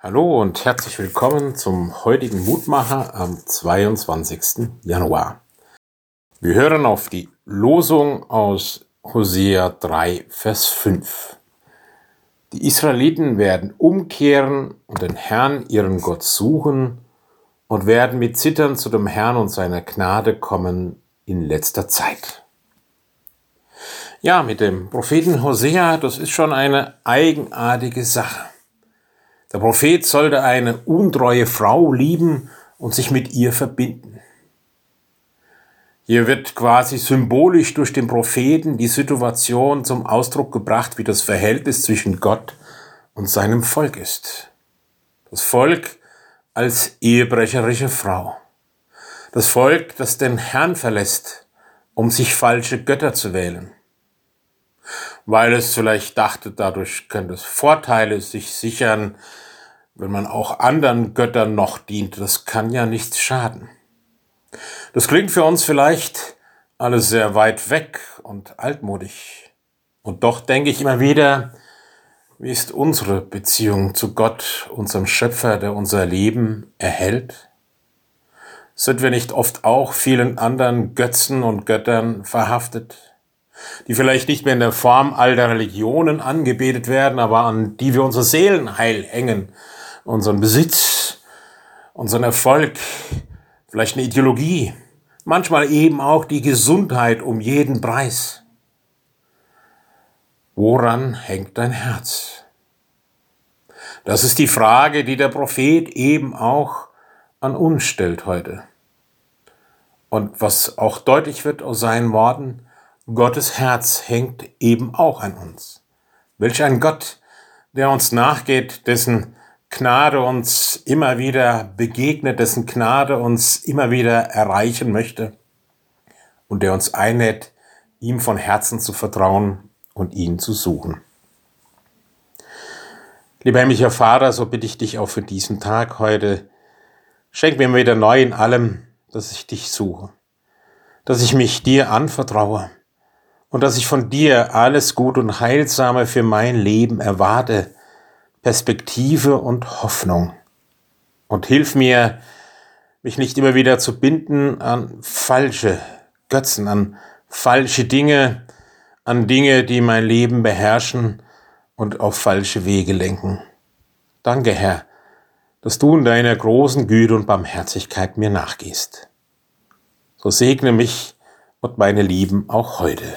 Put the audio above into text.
Hallo und herzlich willkommen zum heutigen Mutmacher am 22. Januar. Wir hören auf die Losung aus Hosea 3, Vers 5. Die Israeliten werden umkehren und den Herrn, ihren Gott, suchen und werden mit Zittern zu dem Herrn und seiner Gnade kommen in letzter Zeit. Ja, mit dem Propheten Hosea, das ist schon eine eigenartige Sache. Der Prophet sollte eine untreue Frau lieben und sich mit ihr verbinden. Hier wird quasi symbolisch durch den Propheten die Situation zum Ausdruck gebracht, wie das Verhältnis zwischen Gott und seinem Volk ist. Das Volk als ehebrecherische Frau. Das Volk, das den Herrn verlässt, um sich falsche Götter zu wählen weil es vielleicht dachte, dadurch könnte es Vorteile sich sichern, wenn man auch anderen Göttern noch dient. Das kann ja nichts schaden. Das klingt für uns vielleicht alles sehr weit weg und altmodisch. Und doch denke ich immer wieder, wie ist unsere Beziehung zu Gott, unserem Schöpfer, der unser Leben erhält? Sind wir nicht oft auch vielen anderen Götzen und Göttern verhaftet? Die vielleicht nicht mehr in der Form all der Religionen angebetet werden, aber an die wir unser Seelenheil hängen, unseren Besitz, unseren Erfolg, vielleicht eine Ideologie, manchmal eben auch die Gesundheit um jeden Preis. Woran hängt dein Herz? Das ist die Frage, die der Prophet eben auch an uns stellt heute. Und was auch deutlich wird aus seinen Worten, Gottes Herz hängt eben auch an uns. Welch ein Gott, der uns nachgeht, dessen Gnade uns immer wieder begegnet, dessen Gnade uns immer wieder erreichen möchte und der uns einlädt, ihm von Herzen zu vertrauen und ihn zu suchen. Lieber himmlischer Vater, so bitte ich dich auch für diesen Tag heute, schenk mir wieder neu in allem, dass ich dich suche, dass ich mich dir anvertraue, und dass ich von dir alles Gut und Heilsame für mein Leben erwarte, Perspektive und Hoffnung. Und hilf mir, mich nicht immer wieder zu binden an falsche Götzen, an falsche Dinge, an Dinge, die mein Leben beherrschen und auf falsche Wege lenken. Danke, Herr, dass du in deiner großen Güte und Barmherzigkeit mir nachgehst. So segne mich und meine Lieben auch heute.